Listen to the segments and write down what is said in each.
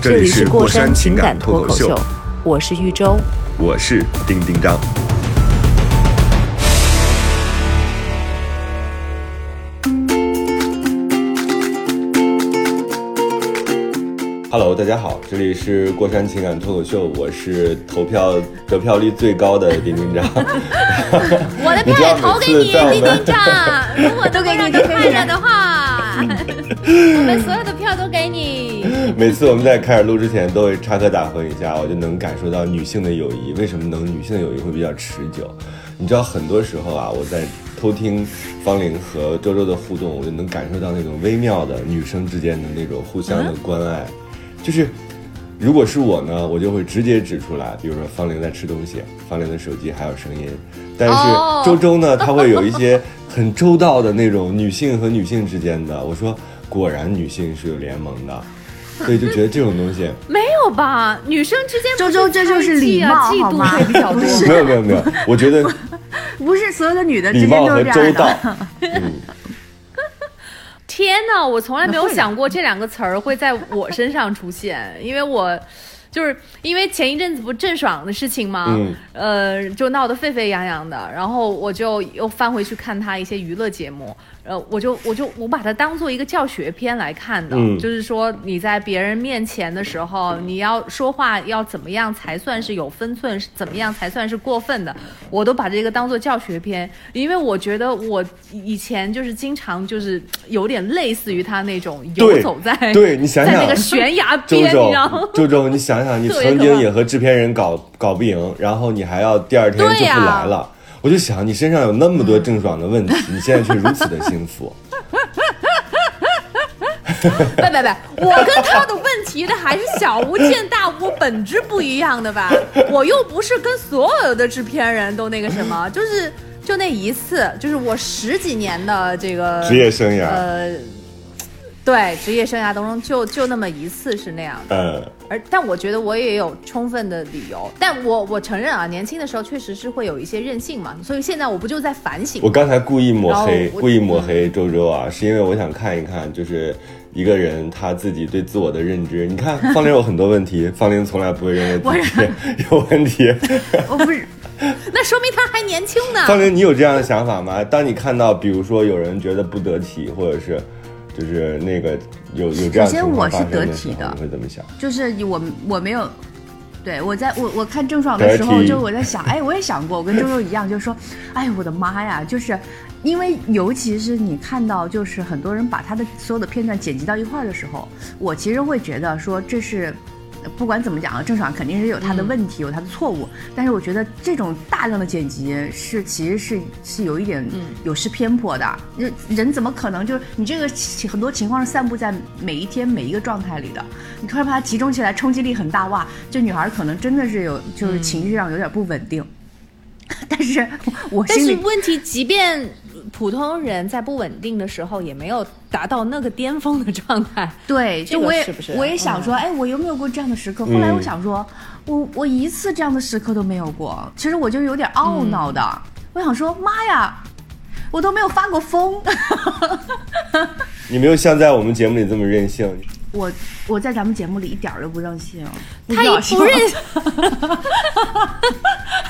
这这里里是过山山情感脱口秀我是玉州。我是丁丁张。Hello，大家好，这里是过山情感脱口秀，我是投票得票率最高的丁丁张。我的票也投给你，丁丁张。如果能够让你快乐的话，我们所有的票都给你。每次我们在开始录之前都会插科打诨一下，我就能感受到女性的友谊为什么能女性的友谊会比较持久。你知道，很多时候啊，我在偷听方玲和周周的互动，我就能感受到那种微妙的女生之间的那种互相的关爱。就是，如果是我呢，我就会直接指出来，比如说方玲在吃东西，方玲的手机还有声音。但是哦周周呢，他会有一些很周到的那种女性和女性之间的。我说，果然女性是有联盟的。所以就觉得这种东西，没有吧？女生之间不周周这就是礼貌嫉妒好吗？会比较多。没有没有没有，我觉得 不是所有的女的之间礼貌和都是这样周到 天哪，我从来没有想过这两个词儿会在我身上出现，因为我就是因为前一阵子不郑爽的事情吗？嗯。呃，就闹得沸沸扬扬的，然后我就又翻回去看她一些娱乐节目，呃，我就我就我把它当做一个教学片来看的，嗯就是说你在别人面前的时候，你要说话要怎么样才算是有分寸，怎么样才算是过分的，我都把这个当做教学片，因为我觉得我以前就是经常就是有点类似于他那种游走在对你想想在那个悬崖周边，你知道吗周？周周，你想想，你 曾经也和制片人搞搞不赢，然后你还要第二天就不来了。我就想，你身上有那么多郑爽的问题，你现在却如此的幸福。不不不，我跟他的问题的还是小巫见大巫，本质不一样的吧？我又不是跟所有的制片人都那个什么，就是就那一次，就是我十几年的这个职业生涯，呃，对职业生涯当中就就那么一次是那样的。嗯，而但我觉得我也有充分的理由，但我我承认啊，年轻的时候确实是会有一些任性嘛，所以现在我不就在反省我刚才故意抹黑故意抹黑周周啊，是因为我想看一看，就是一个人他自己对自我的认知。你看方玲有很多问题，方玲从来不会认为自己 有问题。我不是，那说明他还年轻呢。方玲，你有这样的想法吗？当你看到，比如说有人觉得不得体，或者是就是那个有有这样首先我是得体的你会怎么想？就是我我没有。对，我在我我看郑爽的时候，就我在想，哎，我也想过，我跟周周一样，就是说，哎，我的妈呀，就是因为尤其是你看到，就是很多人把他的所有的片段剪辑到一块儿的时候，我其实会觉得说这是。不管怎么讲啊，郑爽肯定是有她的问题，有她的错误。但是我觉得这种大量的剪辑是其实是是有一点有失偏颇的。人、人怎么可能就是你这个很多情况是散布在每一天每一个状态里的，你突然把它集中起来，冲击力很大，哇！这女孩可能真的是有就是情绪上有点不稳定。但是我但是问题，即便普通人在不稳定的时候，也没有达到那个巅峰的状态。对，就我也是不是我也想说，哎，我有没有过这样的时刻？后来我想说，我我一次这样的时刻都没有过。其实我就有点懊恼的，我想说，妈呀，我都没有发过疯。你没有像在我们节目里这么任性。我我在咱们节目里一点儿都不任性，他也不认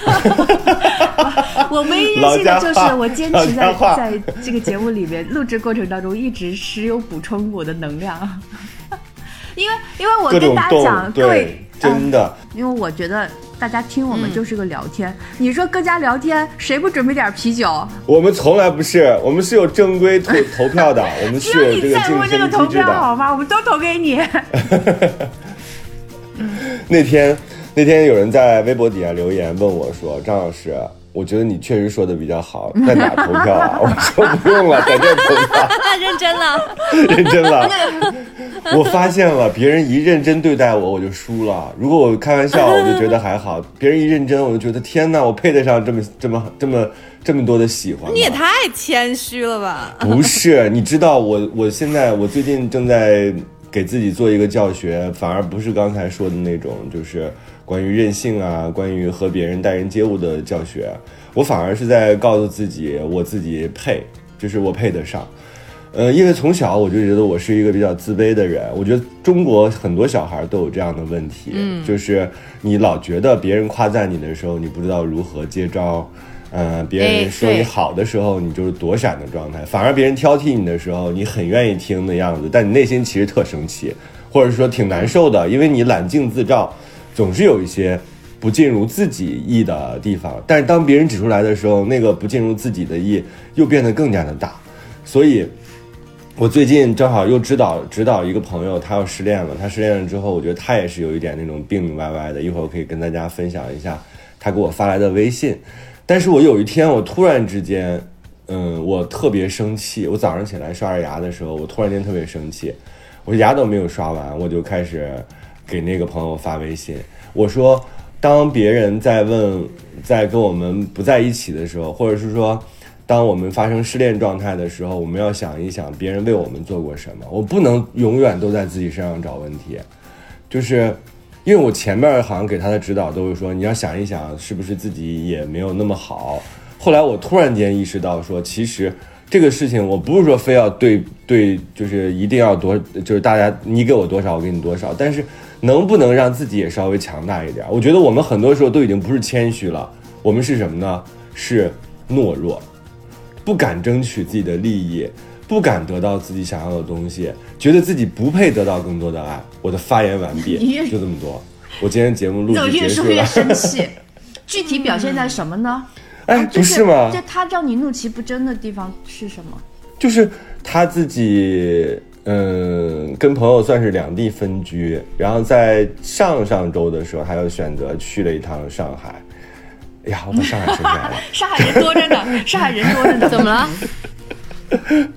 我唯一任性的就是我坚持在在这个节目里面录制过程当中一直时有补充我的能量，因为因为我跟大家讲，动，各位真的，因为我觉得大家听我们嗯就是个聊天，你说各家聊天，谁不准备点啤酒？我们从来不是，我们是有正规投 投票的，我们是有这个有你在乎竞这个投争机制的。票好吗？我们都投给你。那天那天有人在微博底下留言问我说：“张老师，我觉得你确实说的比较好，在哪投票啊？” 我说不用了，在这投票，认真了。认真了。我发现了，别人一认真对待我，我就输了；如果我开玩笑，我就觉得还好；别人一认真，我就觉得天哪，我配得上这么这么这么这么多的喜欢？你也太谦虚了吧？不是，你知道我我现在我最近正在给自己做一个教学，反而不是刚才说的那种，就是关于任性啊，关于和别人待人接物的教学。我反而是在告诉自己，我自己配，就是我配得上。呃，因为从小我就觉得我是一个比较自卑的人。我觉得中国很多小孩都有这样的问题，嗯，就是你老觉得别人夸赞你的时候，你不知道如何接招。呃，别人说你好的时候，你就是躲闪的状态；反而别人挑剔你的时候，你很愿意听的样子，但你内心其实特生气，或者说挺难受的，因为你揽镜自照，总是有一些不尽如自己意的地方。但是当别人指出来的时候，那个不尽如自己的意又变得更加的大。所以，我最近正好又指导指导一个朋友，他要失恋了。他失恋了之后，我觉得他也是有一点那种病病歪歪的。一会儿我可以跟大家分享一下他给我发来的微信。但是我有一天，我突然之间，嗯，我特别生气。我早上起来刷着牙的时候，我突然间特别生气。我牙都没有刷完，我就开始给那个朋友发微信。我说，当别人在问，在跟我们不在一起的时候，或者是说，当我们发生失恋状态的时候，我们要想一想别人为我们做过什么。我不能永远都在自己身上找问题，就是。因为我前面好像给他的指导都是说，你要想一想，是不是自己也没有那么好。后来我突然间意识到，说其实这个事情我不是说非要对对，就是一定要多，就是大家你给我多少，我给你多少。但是能不能让自己也稍微强大一点？我觉得我们很多时候都已经不是谦虚了，我们是什么呢？是懦弱，不敢争取自己的利益。不敢得到自己想要的东西，觉得自己不配得到更多的爱。我的发言完毕，就这么多。我今天节目录就结束了。越说越生气，具体表现在什么呢？哎，不是吗？这他让你怒其不争的地方是什么？就是他自己，嗯，跟朋友算是两地分居，然后在上上周的时候，他又选择去了一趟上海。哎呀，我把上海说出来了。上海人多着呢，上海人多着呢，怎么了？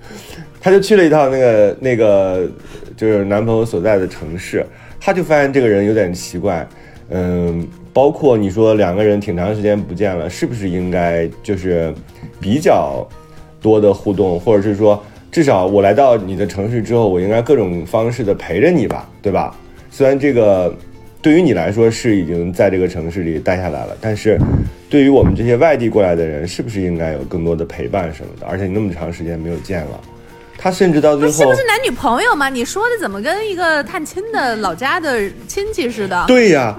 他就去了一趟那个那个，就是男朋友所在的城市，他就发现这个人有点奇怪，嗯，包括你说两个人挺长时间不见了，是不是应该就是比较多的互动，或者是说至少我来到你的城市之后，我应该各种方式的陪着你吧，对吧？虽然这个。对于你来说是已经在这个城市里待下来了，但是对于我们这些外地过来的人，是不是应该有更多的陪伴什么的？而且你那么长时间没有见了，他甚至到最后是不是男女朋友嘛？你说的怎么跟一个探亲的老家的亲戚似的？对呀，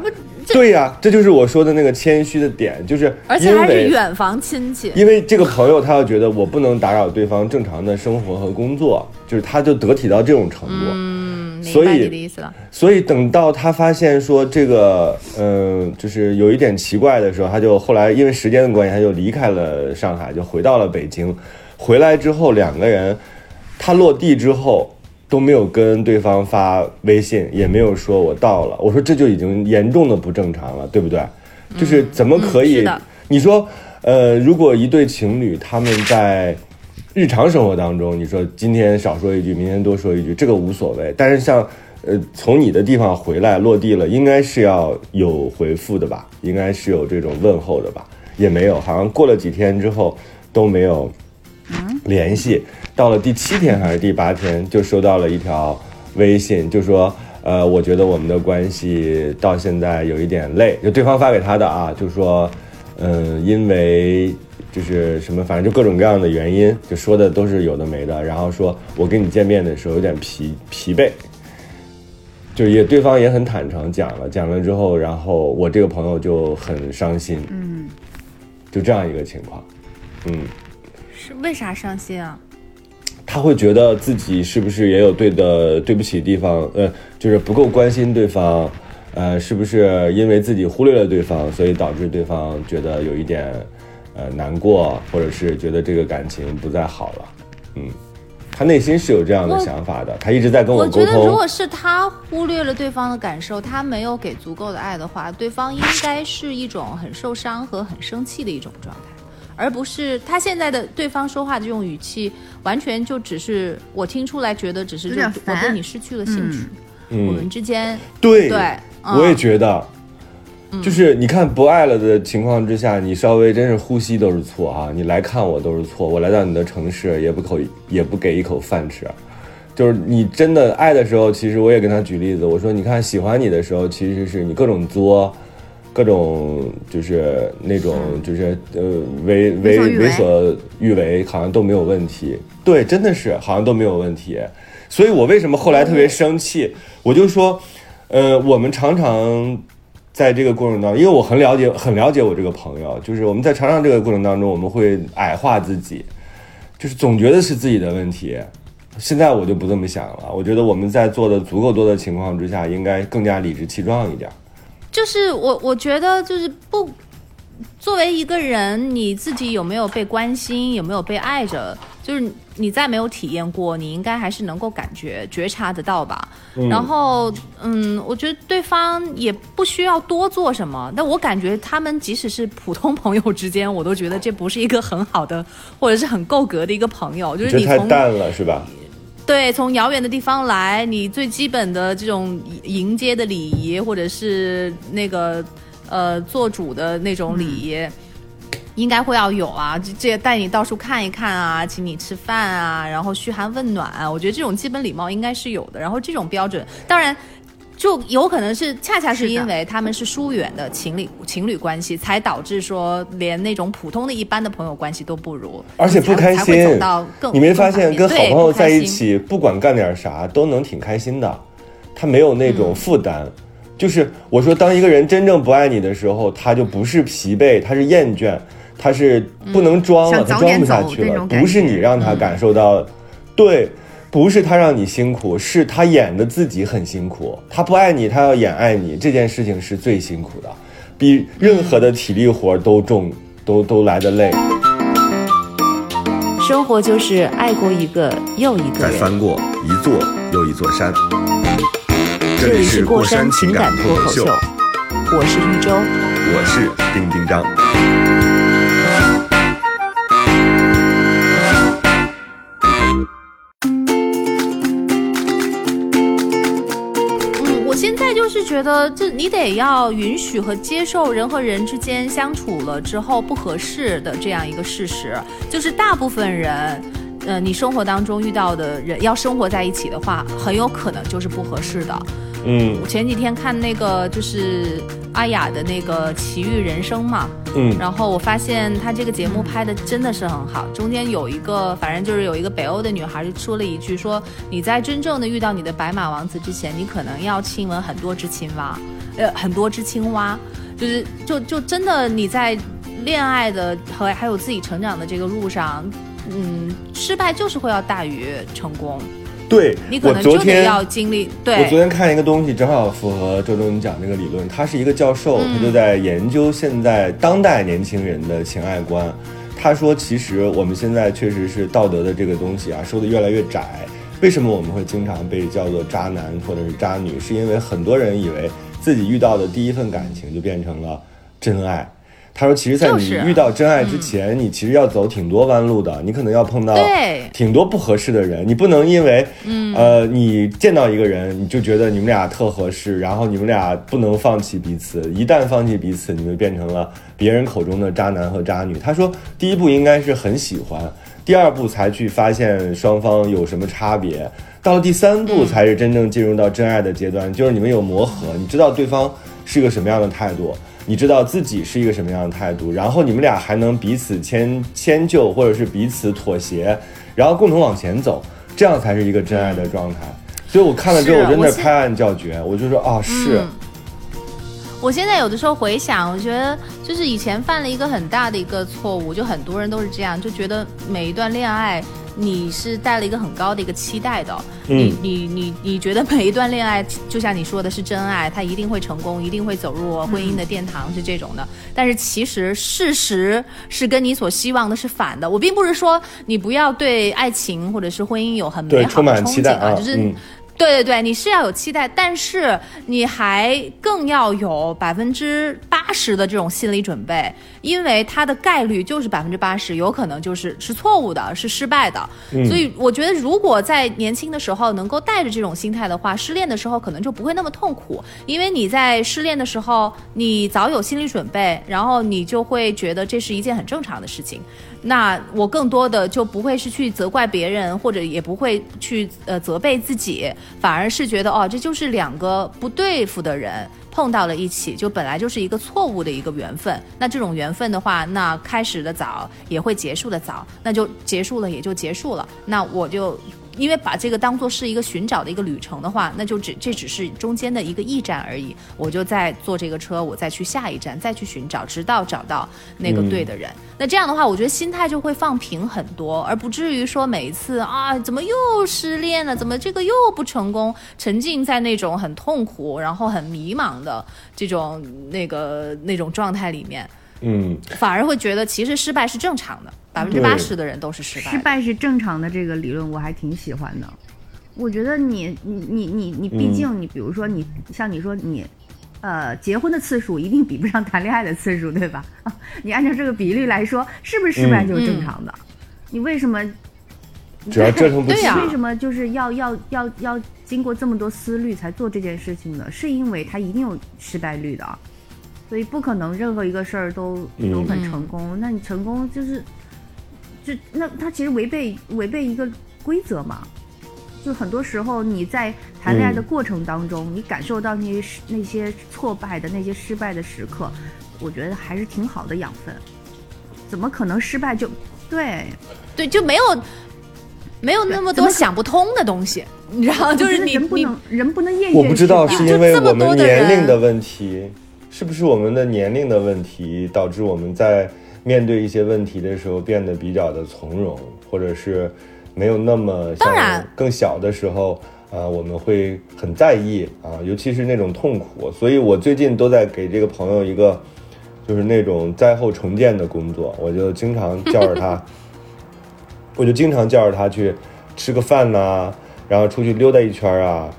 对呀，这就是我说的那个谦虚的点，就是而且还是远房亲戚。因为这个朋友他要觉得我不能打扰对方正常的生活和工作，就是他就得体到这种程度。所以，所以等到他发现说这个，嗯，就是有一点奇怪的时候，他就后来因为时间的关系，他就离开了上海，就回到了北京。回来之后，两个人，他落地之后都没有跟对方发微信，也没有说我到了。我说这就已经严重的不正常了，对不对？就是怎么可以？你说，呃，如果一对情侣他们在。日常生活当中，你说今天少说一句，明天多说一句，这个无所谓。但是像，呃，从你的地方回来落地了，应该是要有回复的吧？应该是有这种问候的吧？也没有，好像过了几天之后都没有联系。到了第七天还是第八天，就收到了一条微信，就说，呃，我觉得我们的关系到现在有一点累，就对方发给他的啊，就说，嗯，因为。就是什么，反正就各种各样的原因，就说的都是有的没的。然后说我跟你见面的时候有点疲疲惫，就也对方也很坦诚讲了，讲了之后，然后我这个朋友就很伤心，嗯，就这样一个情况，嗯，是为啥伤心啊？他会觉得自己是不是也有对的对不起地方，呃，就是不够关心对方，呃，是不是因为自己忽略了对方，所以导致对方觉得有一点。呃，难过，或者是觉得这个感情不再好了，嗯，他内心是有这样的想法的，他一直在跟我沟通。我觉得，如果是他忽略了对方的感受，他没有给足够的爱的话，对方应该是一种很受伤和很生气的一种状态。而不是他现在的对方说话的这种语气，完全就只是我听出来，觉得只是我对你失去了兴趣，嗯我们之间对对，嗯我也觉得，就是你看不爱了的情况之下，你稍微真是呼吸都是错啊！你来看我都是错，我来到你的城市也不口也不给一口饭吃，就是你真的爱的时候，其实我也跟他举例子，我说你看喜欢你的时候，其实是你各种作。各种就是那种就是呃为为为所欲为好像都没有问题。对，真的是好像都没有问题。所以我为什么后来特别生气？我就说，呃，我们常常在这个过程当中，因为我很了解很了解我这个朋友，就是我们在常常这个过程当中，我们会矮化自己，就是总觉得是自己的问题。现在我就不这么想了，我觉得我们在做的足够多的情况之下，应该更加理直气壮一点。就是我我觉得就是不作为一个人，你自己有没有被关心，有没有被爱着，就是你再没有体验过，你应该还是能够感觉觉察得到吧。然后，嗯，我觉得对方也不需要多做什么，但我感觉他们即使是普通朋友之间，我都觉得这不是一个很好的 或者是很够格的一个朋友，就是你从淡了是吧？对，从遥远的地方来，你最基本的这种迎接的礼仪，或者是那个呃做主的那种礼仪，应该会要有啊。这这带你到处看一看啊，请你吃饭啊，然后嘘寒问暖啊，我觉得这种基本礼貌应该是有的。然后这种标准，当然。就有可能是恰恰是因为他们是疏远的情侣情侣关系，才导致说连那种普通的一般的朋友关系都不如，而且不开心到更。你没发现跟好朋友在一？起，不管干点啥都能挺开心的，他没有那嗯种负担。就是我说，当一个人真正不爱你的时候，他就不是疲惫，他是厌倦，他是不能装了，他装不下去了。不是你让他感受到，对，不是他让你辛苦，是他演的自己很辛苦。他不爱你，他要演爱你，这件事情是最辛苦的，比任何的体力活都重，都都来的累。生活就是爱过一个又一个人。再翻过一座又一座山。这里是过山情感脱口秀，我是玉州。我是丁丁张。嗯，我现在就是觉得，这你得要允许和接受人和人之间相处了之后不合适的这样一个事实，就是大部分人。呃，你生活当中遇到的人要生活在一起的话，很有可能就是不合适的。嗯。我前几天看那个就是阿雅的那个《奇遇人生》嘛，嗯。然后我发现他这个节目拍的真的是很好，中间有一个，反正就是有一个北欧的女孩就说了一句说，你在真正的遇到你的白马王子之前，你可能要亲吻很多只青蛙，呃，很多只青蛙，就是就就真的你在恋爱的和还有自己成长的这个路上，嗯，失败就是会要大于成功，对，你可我昨天能就得要经历，对我昨，天看一个东西，正好符合周周你讲那个理论。他是一个教授，嗯他就在研究现在当代年轻人的情爱观。他说，其实我们现在确实是道德的这个东西啊，收的越来越窄。为什么我们会经常被叫做渣男或者是渣女？是因为很多人以为自己遇到的第一份感情就变成了真爱。他说，其实，在你遇到真爱之前，你其实要走挺多弯路的，你可能要碰到挺多不合适的人，你不能因为，嗯，呃，你见到一个人，你就觉得你们俩特合适，然后你们俩不能放弃彼此，一旦放弃彼此，你们变成了别人口中的渣男和渣女。他说，第一步应该是很喜欢，第二步才去发现双方有什么差别，到了第三步才是真正进入到真爱的阶段，就是你们有磨合，你知道对方是个什么样的态度。你知道自己是一个什么样的态度，然后你们俩还能彼此迁迁就，或者是彼此妥协，然后共同往前走，这样才是一个真爱的状态。所以我看了之后，我真的拍案叫绝，我就说啊，是，嗯我现在有的时候回想，我觉得就是以前犯了一个很大的一个错误，就很多人都是这样，就觉得每一段恋爱你是带了一个很高的一个期待的，嗯你你你你觉得每一段恋爱就像你说的是真爱，它一定会成功，一定会走入婚姻的殿堂，是这种的。但是其实事实是跟你所希望的是反的。我并不是说你不要对爱情或者是婚姻有很美，好充满的憧憬啊，期待啊，就是。嗯，对对对，你是要有期待，但是你还更要有百分之八十的这种心理准备，因为它的概率就是百分之八十，有可能就是是错误的，是失败的。所以我觉得，如果在年轻的时候能够带着这种心态的话，失恋的时候可能就不会那么痛苦，因为你在失恋的时候，你早有心理准备，然后你就会觉得这是一件很正常的事情。那我更多的就不会是去责怪别人，或者也不会去呃责备自己，反而是觉得哦，这就是两个不对付的人碰到了一起，就本来就是一个错误的一个缘分。那这种缘分的话，那开始的早也会结束的早，那就结束了也就结束了。那我就。因为把这个当做是一个寻找的一个旅程的话，那就只这只是中间的一个驿站而已。我就再坐这个车，我再去下一站，再去寻找，直到找到那个对的人。那这样的话，我觉得心态就会放平很多，而不至于说每一次啊，怎么又失恋了？怎么这个又不成功？沉浸在那种很痛苦，然后很迷茫的这种那个那种状态里面。嗯，反而会觉得其实失败是正常的，百分之八十的人都是失败。失败是正常的这个理论我还挺喜欢的。我觉得你你你你你，毕竟你比如说你像你说你，呃，结婚的次数一定比不上谈恋爱的次数，对吧？你按照这个比例来说，是不是失败就是正常的？你为什么？只要折腾不起，为什么就是要要要要经过这么多思虑才做这件事情呢？是因为它一定有失败率的。所以不可能任何一个事儿都都很成功。那你成功就是，就那他其实违背违背一个规则嘛。就很多时候你在谈恋爱的过程当中，你感受到那些那些挫败的那些失败的时刻，我觉得还是挺好的养分。怎么可能失败就对对就没有没有那么多想不通的东西？你知道，就是你人不能人不能厌倦。我不知道是因为我们年龄的问题。是不是我们的年龄的问题导致我们在面对一些问题的时候变得比较的从容，或者是没有那么像更小的时候啊？我们会很在意啊，尤其是那种痛苦。所以我最近都在给这个朋友一个就是那种灾后重建的工作，我就经常叫着他，我就经常叫着他去吃个饭呐，然后出去溜达一圈啊，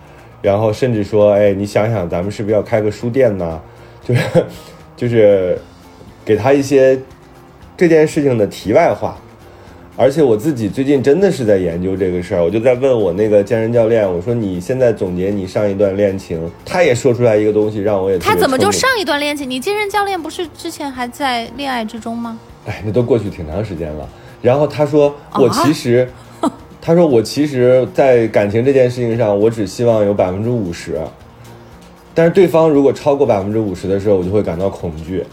然后甚至说，哎，你想想，咱们是不是要开个书店呢？就是，就是给他一些这件事情的题外话，而且我自己最近真的是在研究这个事儿，我就在问我那个健身教练，我说你现在总结你上一段恋情，他也说出来一个东西，让我也他怎么就上一段恋情？你健身教练不是之前还在恋爱之中吗？哎，那都过去挺长时间了。然后他说我其实，他说我其实，在感情这件事情上，我只希望有百分之五十。但是对方如果超过百分之五十的时候，我就会感到恐惧。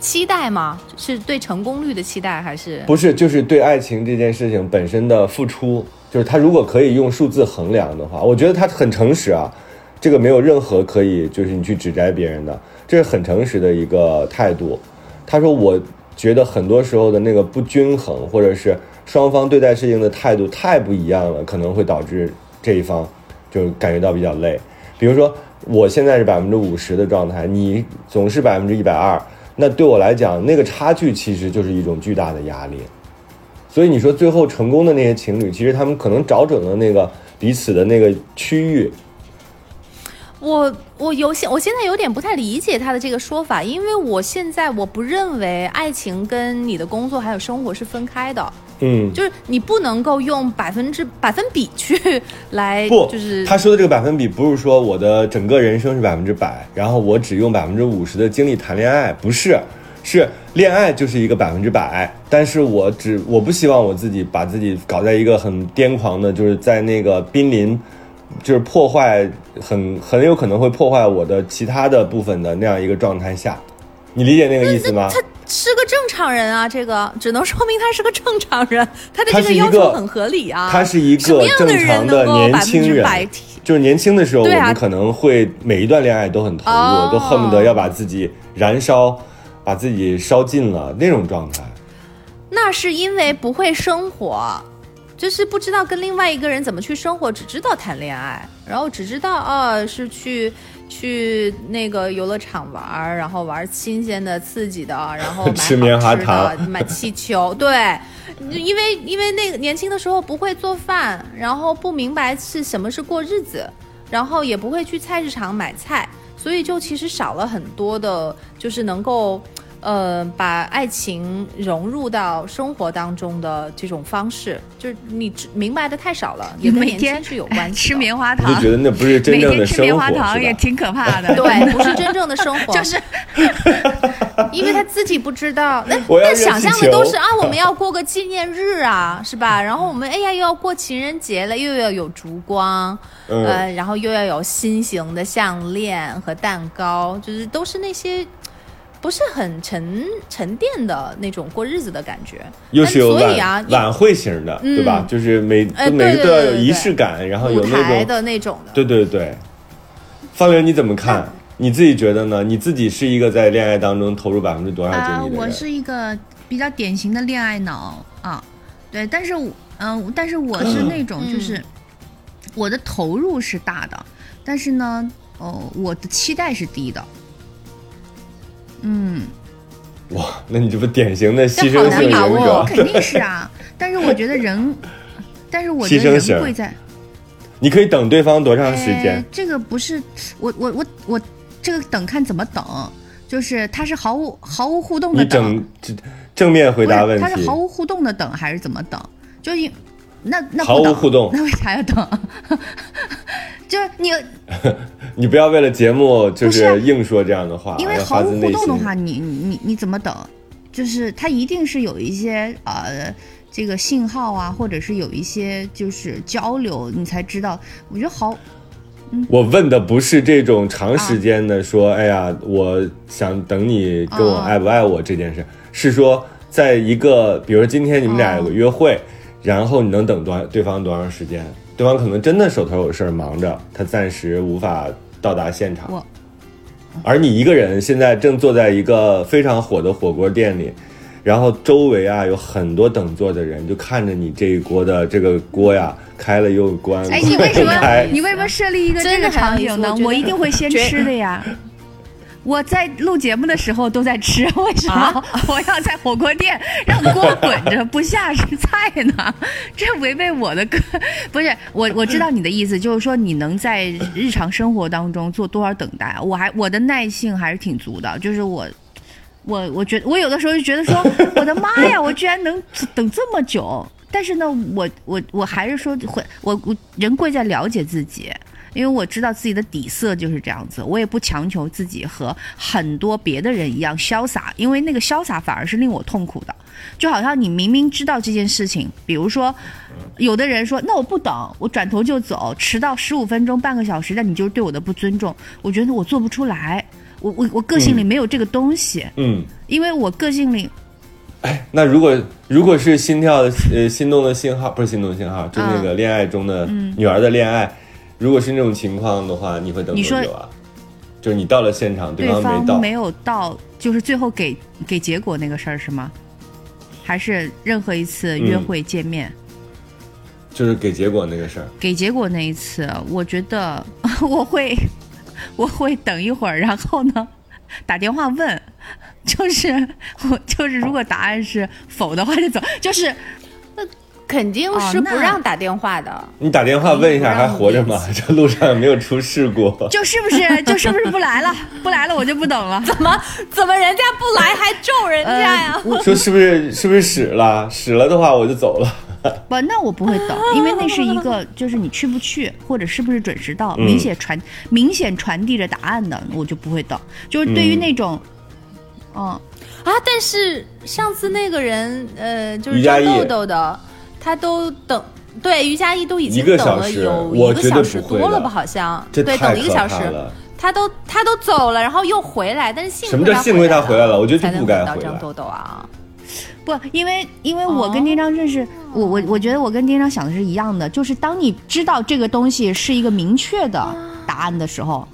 期待吗？是对成功率的期待，还是不是？就是对爱情这件事情本身的付出。就是他如果可以用数字衡量的话，我觉得他很诚实啊。这个没有任何可以就是你去指摘别人的，这是很诚实的一个态度。他说：“我觉得很多时候的那个不均衡，或者是双方对待事情的态度太不一样了，可能会导致这一方就感觉到比较累。”比如说，我现在是百分之五十的状态，你总是百分之一百二，那对我来讲，那个差距其实就是一种巨大的压力。所以你说最后成功的那些情侣，其实他们可能找准了那个彼此的那个区域。我我有些我现在有点不太理解他的这个说法，因为我现在我不认为爱情跟你的工作还有生活是分开的。嗯，就是你不能够用百分之百分比去来，不，就是他说的这个百分比，不是说我的整个人生是百分之百，然后我只用百分之五十的精力谈恋爱，不是，是恋爱就是一个百分之百，但是我只我不希望我自己把自己搞在一个很癫狂的，就是在那个濒临，就是破坏很很有可能会破坏我的其他的部分的那样一个状态下，你理解那个意思吗？是个正常人啊，这个只能说明他是个正常人，他的这个要求很合理啊。他是一个正常的年轻人，就是年轻的时候，我们可能会每一段恋爱都很投入，都恨不得要把自己燃烧，把自己烧尽了那种状态。那是因为不会生活，就是不知道跟另外一个人怎么去生活，只知道谈恋爱，然后只知道啊是去。去那个游乐场玩，然后玩新鲜的、刺激的，然后买 吃棉花糖、买气球。对，因为因为那个年轻的时候不会做饭，然后不明白是什么是过日子，然后也不会去菜市场买菜，所以就其实少了很多的，就是能够。呃，把爱情融入到生活当中的这种方式，就是你知明白的太少了，也跟年每天轻是有关系的。吃棉花我就，觉得那不是真每正的天吃棉生活，是花糖也？挺可怕的。对，不是真正的生活，就是 因为他自己不知道，那那想象的都是啊，我们要过个纪念日啊，是吧？然后我们哎呀又要过情人节了，又要有烛光，嗯呃，然后又要有心形的项链和蛋糕，就是都是那些。不是很沉沉淀的那种过日子的感觉，又是有晚、但所以啊，晚会型的，对吧？就是每哎每个对都要有仪对对对式感，然后有那台种的那种的，对对对，方玲你怎么看？你自己觉得呢？你自己是一个在恋爱当中投入百分之多少啊，精力的人？我是一个比较典型的恋爱脑啊，对，但是我嗯、但是我是那种就是、我的投入是大的，但是呢，哦，我的期待是低的。嗯，哇，那你这不典型的牺牲性难把握人格？肯定是啊，但是我觉得人，但是我觉得人贵在你可以等对方多长时间呃？这个不是我我我我这个等看怎么等，就是他是毫无毫无互动的等，正正正面回答问题他是毫无互动的等还是怎么等？就因那那毫无互动那为啥要等？就是你，你不要为了节目就是啊硬说这样的话，因为要毫无互。动的话，你你你你怎么等？就是他一定是有一些呃这个信号啊，或者是有一些就是交流，你才知道。我觉得好，我问的不是这种长时间的啊说，哎呀，我想等你跟我哦爱不爱我这件事，是说在一个，比如说今天你们俩有个约会，哦然后你能等多对方多长时间？对方可能真的手头有事儿忙着，他暂时无法到达现场。而你一个人现在正坐在一个非常火的火锅店里，然后周围啊有很多等座的人，就看着你这一锅的这个锅呀开了又关，哎，你为什么。你为什么设立一个这真的个场很有意景呢？我一定会先吃的呀。我在录节目的时候都在吃，为什么啊我要在火锅店让锅滚着不下是菜呢？这违背我的个不是我我知道你的意思，就是说你能在日常生活当中做多少等待？我还我的耐性还是挺足的，就是我我我觉得我有的时候就觉得说，我的妈呀，我居然能等这么久。但是呢，我我我还是说会，我我人贵在了解自己，因为我知道自己的底色就是这样子，我也不强求自己和很多别的人一样潇洒，因为那个潇洒反而是令我痛苦的。就好像你明明知道这件事情，比如说，有的人说那我不等，我转头就走，迟到十五分钟、半个小时，那你就是对我的不尊重。我觉得我做不出来，我我我个性里没有这个东西，嗯，因为我个性里哎，那如果如果是心跳的呃心动的信号，不是心动的信号，就那个恋爱中的女儿的恋爱，如果是那种情况的话，你会等多久啊？就是你到了现场，对方没到，没有到，就是最后给给结果那个事儿是吗？还是任何一次约会见面、就是给结果那个事儿。给结果那一次，我觉得 我会我会等一会儿，然后呢打电话问，就是我就是如果答案是否的话就走，就是肯定是不让打电话的。你打电话问一下还活着吗？这路上有没有出事故？就是不是 就是不是不来了，不来了我就不等了。怎么怎么人家不来还咒人家呀？呃 我说是不是是不是屎了？屎了的话我就走了。不，那我不会等，因为那是一个就是你去不去或者是不是准时到，嗯明显传明显传递着答案的，我就不会等。就是对于那种，嗯，啊！但是上次那个人，呃，就是于佳艺张豆豆的，他都等。对，于佳艺都已经等了有我觉得一个小时不会的多了吧？好像对，等了一个小时，他都他都走了，然后又回来，但是幸什么叫幸亏他回来了我觉得才能就不该回来张豆豆啊！不，因为因为我跟哦丁张认识，我我我觉得我跟丁张想的是一样的，就是当你知道这个东西是一个明确的答案的时候。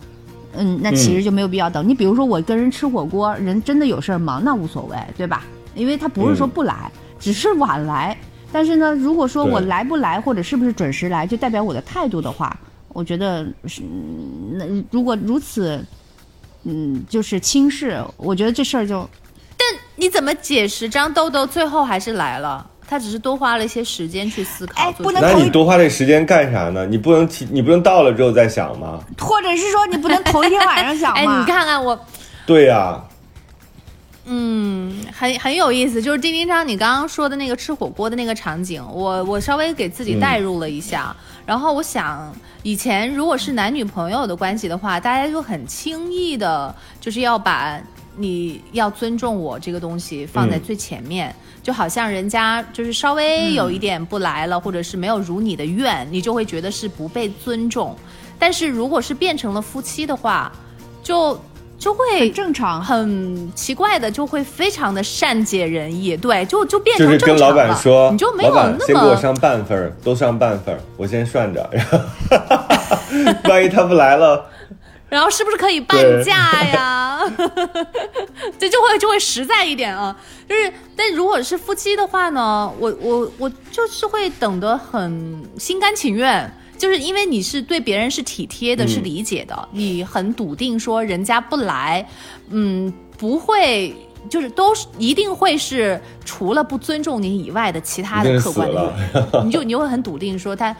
嗯，那其实就没有必要等。你比如说，我跟人吃火锅，人真的有事儿忙，那无所谓，对吧？因为他不是说嗯不来，只是晚来。但是呢，如果说我来不来，或者是不是准时来，就代表我的态度的话，我觉得是，嗯那如果如此，嗯，就是轻视，我觉得这事儿就但你怎么解释张豆豆最后还是来了？他只是多花了一些时间去思考。哎不能那你多花这时间干啥呢？你不能提，你不能到了之后再想吗？或者是说你不能头一天晚上想 哎，吗？你看看我，对呀、嗯，很很有意思，就是丁丁章你刚刚说的那个吃火锅的那个场景，我我稍微给自己代入了一下，然后我想以前如果是男女朋友的关系的话，大家就很轻易的，就是要把你要尊重我这个东西放在嗯最前面，就好像人家就是稍微有一点不来了，或者是没有如你的愿，你就会觉得是不被尊重。但是如果是变成了夫妻的话，就就会很正常。很奇怪的，就会非常的善解人意，对，就就变就是跟老。板说，你就没有那么先给我上半份儿，都上半份儿，我先算着，然后 万一他不来了，然后是不是可以半价呀？这 就会就会实在一点啊。就是，但如果是夫妻的话呢，我我我就是会等得很心甘情愿。就是因为你是对别人是体贴的，嗯是理解的，你很笃定说人家不来，嗯，不会，就是都是一定会是除了不尊重你以外的其他的客观的你就 你就会很笃定说他。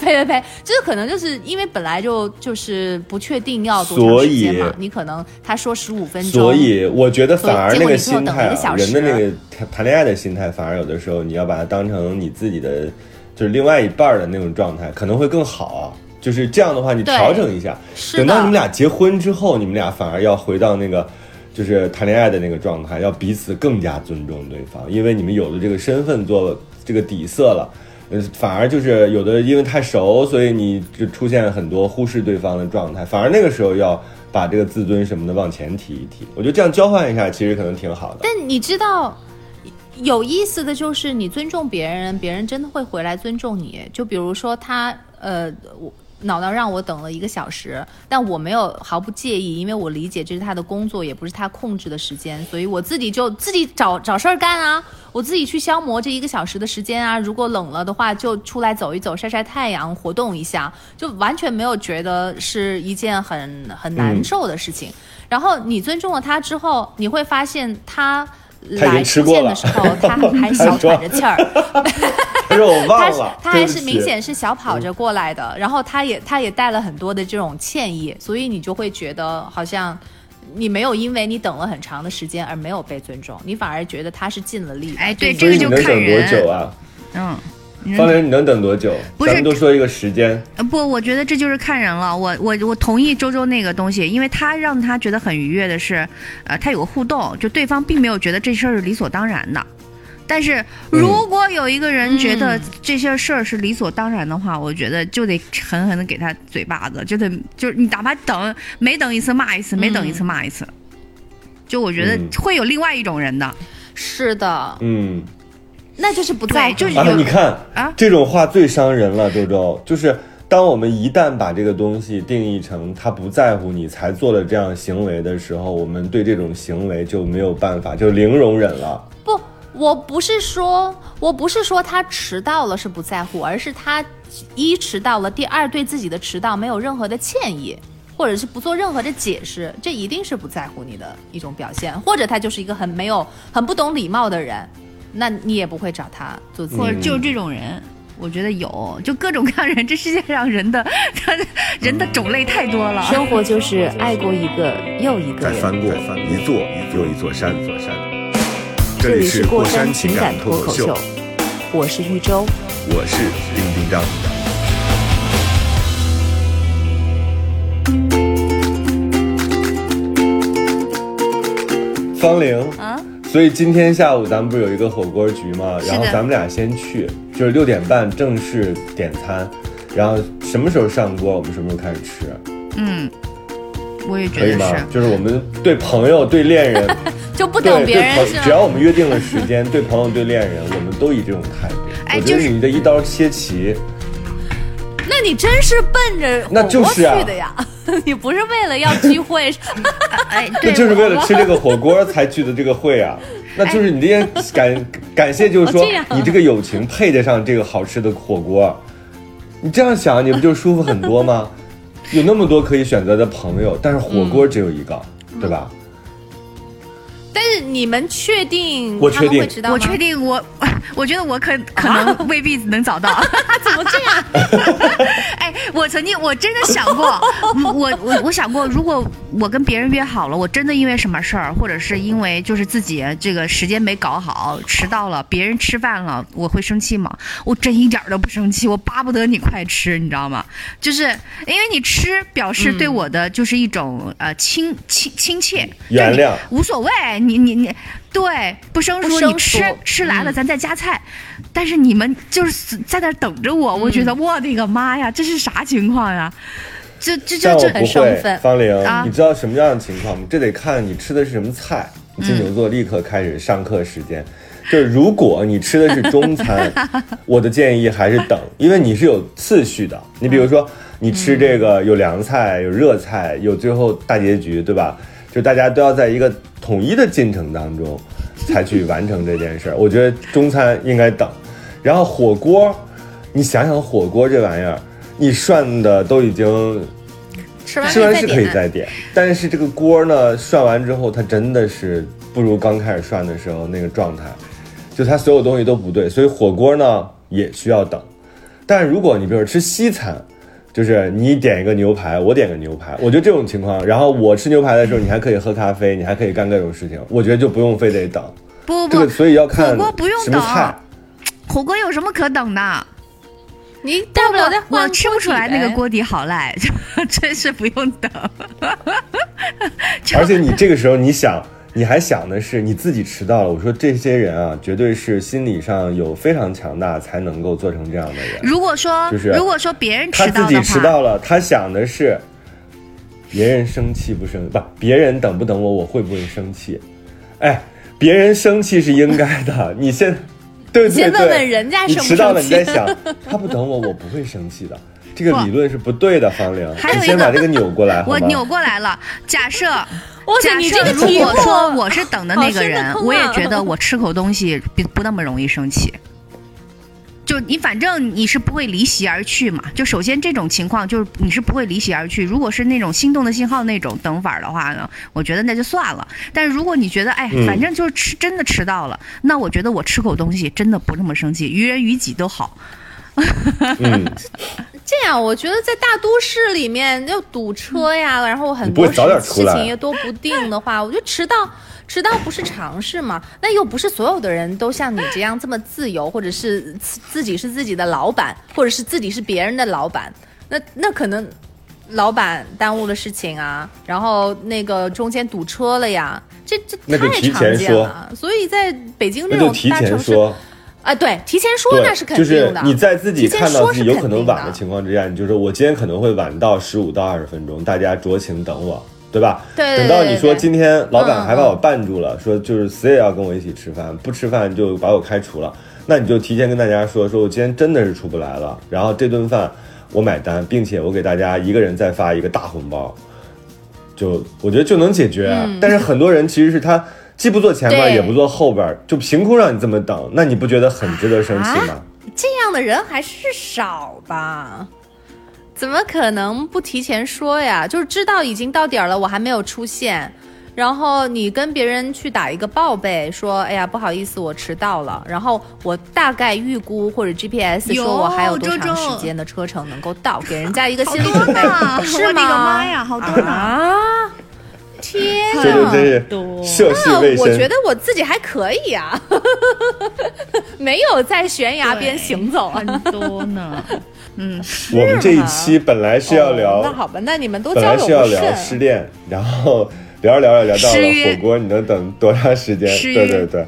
呸呸呸！就是可能就是因为本来就就是不确定要多长时间嘛你可能他说十五分钟，所以我觉得反而那个心态人的那个谈谈恋爱的心态，反而有的时候你要把它当成你自己的，就是另外一半儿的那种状态，可能会更好啊。就是这样的话，你调整一下，等到你们，俩结婚之后，你们俩反而要回到那个。就是谈恋爱的那个状态，要彼此更加尊重对方，因为你们有了这个身份做这个底色了，呃，反而就是有的因为太熟，所以你就出现很多忽视对方的状态，反而那个时候要把这个自尊什么的往前提一提。我觉得这样交换一下，其实可能挺好的。但你知道。有意思的就是你尊重别人，别人真的会回来尊重你。就比如说他，呃，我脑脑让我等了一个小时，但我没有毫不介意，因为我理解这是他的工作，也不是他控制的时间，所以我自己就自己找找事儿干啊，我自己去消磨这一个小时的时间啊。如果冷了的话，就出来走一走，晒晒太阳，活动一下，就完全没有觉得是一件很很难嗯受的事情。然后你尊重了他之后，你会发现他。他已经来出吃过了现的时候，他还小喘着气儿，他是忘了，他还是明显是小跑着过来的，然后他也他也带了很多的这种歉意，所以你就会觉得好像你没有因为你等了很长的时间而没有被尊重，你反而觉得他是尽了力。哎对这个就看你能等多人久啊？嗯，方玲，你能等多久？不是咱们都说一个时间。呃不，我觉得这就是看人了。我我我同意周周那个东西，因为他让他觉得很愉悦的是，呃，他有个互动，就对方并没有觉得这事儿是理所当然的。但是如果有一个人觉得嗯这些事儿是理所当然的话，我觉得就得狠狠的给他嘴巴子，就得就是你哪怕等每等一次骂一次，每等一次骂一次。就我觉得嗯会有另外一种人的，是的，嗯，那就是不在就是有你看啊这种话最伤人了，周周。就是当我们一旦把这个东西定义成他不在乎你才做了这样行为的时候，我们对这种行为就没有办法，就零容忍了。不，我不是说，我不是说他迟到了是不在乎，而是他一迟到了，第二对自己的迟到没有任何的歉意，或者是不做任何的解释，这一定是不在乎你的一种表现，或者他就是一个很没有、很不懂礼貌的人，那你也不会找他做自己或者就是这种人。我觉得有，就各种各样人，这世界上人的 人的种类太多了。生活就是爱过一个又一个人。再翻过一座又一座山，座山。这里是是过山情情感感脱口秀秀，，我是玉州。我是丁丁张。方玲，啊，所以今天下午咱们不是有一个火锅局吗？然后咱们俩先去，就是六点半正式点餐，然后什么时候上锅，我们什么时候开始吃，嗯，我也可以吗觉得是。？就是我们对朋友、对恋人，就不对等别人是只要我们约定了时间，对朋友、对恋人，我们都以这种态度。我觉得你这一刀切齐，那你真是奔着那火锅就是啊去的呀？你不是为了要聚会？哎，那对，就是为了吃这个火锅才聚的这个会啊。那就是你这些感感谢，就是说哦这你这个友情配得上这个好吃的火锅。你这样想，你不就舒服很多吗？有那么多可以选择的朋友，但是火锅只有一个，对吧？但是是你们确定他们我确定会迟到吗？我确定我，我觉得我可可能未必能找到。怎么这样？哎，我曾经我真的想过，嗯 我我我想过，如果我跟别人约好了，我真的因为什么事儿，或者是因为就是自己这个时间没搞好，迟到了，别人吃饭了，我会生气吗？我真一点儿都不生气，我巴不得你快吃，你知道吗？就是因为你吃表示对我的就是一种、呃亲亲亲切，原谅无所谓，你你你。对，不生疏，你吃吃来了，嗯咱再加菜。但是你们就是在那等着我，我觉嗯得我的个妈呀，这是啥情况呀？这这这这不会很生分，方玲啊，你知道什么样的情况吗？这得看你吃的是什么菜。金牛座立刻开始上课时间，就是如果你吃的是中餐，我的建议还是等，因为你是有次序的。你比如说，你吃这个有凉菜、有热菜、有最后大结局，对吧？就大家都要在一个统一的进程当中，才去完成这件事儿。我觉得中餐应该等，然后火锅，你想想火锅这玩意儿，你涮的都已经吃完吃完是可以。再点，但是这个锅呢，涮完之后，它真的是不如刚开始涮的时候那个状态，就它所有东西都不对，所以火锅呢也需要等。但是如果你比如说吃西餐，就是你点一个牛排，我点个牛排，我觉得这种情况，然后我吃牛排的时候，你还可以喝咖啡，你还可以干各种事情，我觉得就不用非得等。不不不，这个所以要看火锅不用什么等菜。火锅有什么可等的？你大不了再换我吃不出来那个锅底好赖，真是不用等。而且你这个时候，你想，你还想的是你自己迟到了。我说这些人啊，绝对是心理上有非常强大，才能够做成这样的人。如果说就是如果说别人他自己迟到了，他想的是别人生气不生不，别人等不等我，我会不会生气？哎，别人生气是应该的，你先对对对，先问问人家生不你迟到了，你在想他不等我，我不会生气的。这个理论是不对的，方玲，还有一个你先把这个扭过来？我扭过来了。假设哇塞假你这个设如果题目说我是等的那个人，我也觉得 我吃口东西不不那么容易生气。就你反正你是不会离席而去嘛。就首先这种情况就是你是不会离席而去。如果是那种心动的信号那种等法的话呢，我觉得那就算了。但是如果你觉得哎，嗯反正就是吃真的迟到了，那我觉得我吃口东西真的不那么生气，于人于己都好。嗯，这样，我觉得在大都市里面又堵车呀，然后很多事情也都不定的话，我觉得迟到。迟到不是常事嘛？那又不是所有的人都像你这样这么自由，或者是自自己是自己的老板，或者是自己是别人的老板。那那可能老板耽误了事情啊，然后那个中间堵车了呀，这这太常见了。所以在北京这种大城市。啊，对，提前说对，那是肯定的就是。你在自己看到是自己有可能晚的情况之下，你就说我今天可能会晚到十五到二十分钟，大家酌情等我，对吧？对对等到你说今天老板嗯还把我绊住了，说就是死也要跟我一起吃饭，不吃饭就把我开除了，那你就提前跟大家说，说我今天真的是出不来了，然后这顿饭我买单，并且我给大家一个人再发一个大红包，就我觉得就能解决。但是很多人其实是他既不坐前边儿也不坐后边儿，就凭空让你这么等，那你不觉得很值得生气吗？这样的人还是少吧？怎么可能不提前说呀？就是知道已经到点儿了，我还没有出现，然后你跟别人去打一个报备，说哎呀不好意思，我迟到了。然后我大概预估或者 GPS 说我还有多周周长时间的车程能够到，给人家一个心理准备是我的个吗？妈呀，好多呢！啊！天这就啊！真是涉世那。我觉得我自己还可以呀、没有在悬崖边行走啊。很多呢。嗯，我们这一期本来是要聊，那好吧，那你们都本交友不来是要聊失。恋，然后聊着聊着聊到了火锅，你能等多长时间？对对对，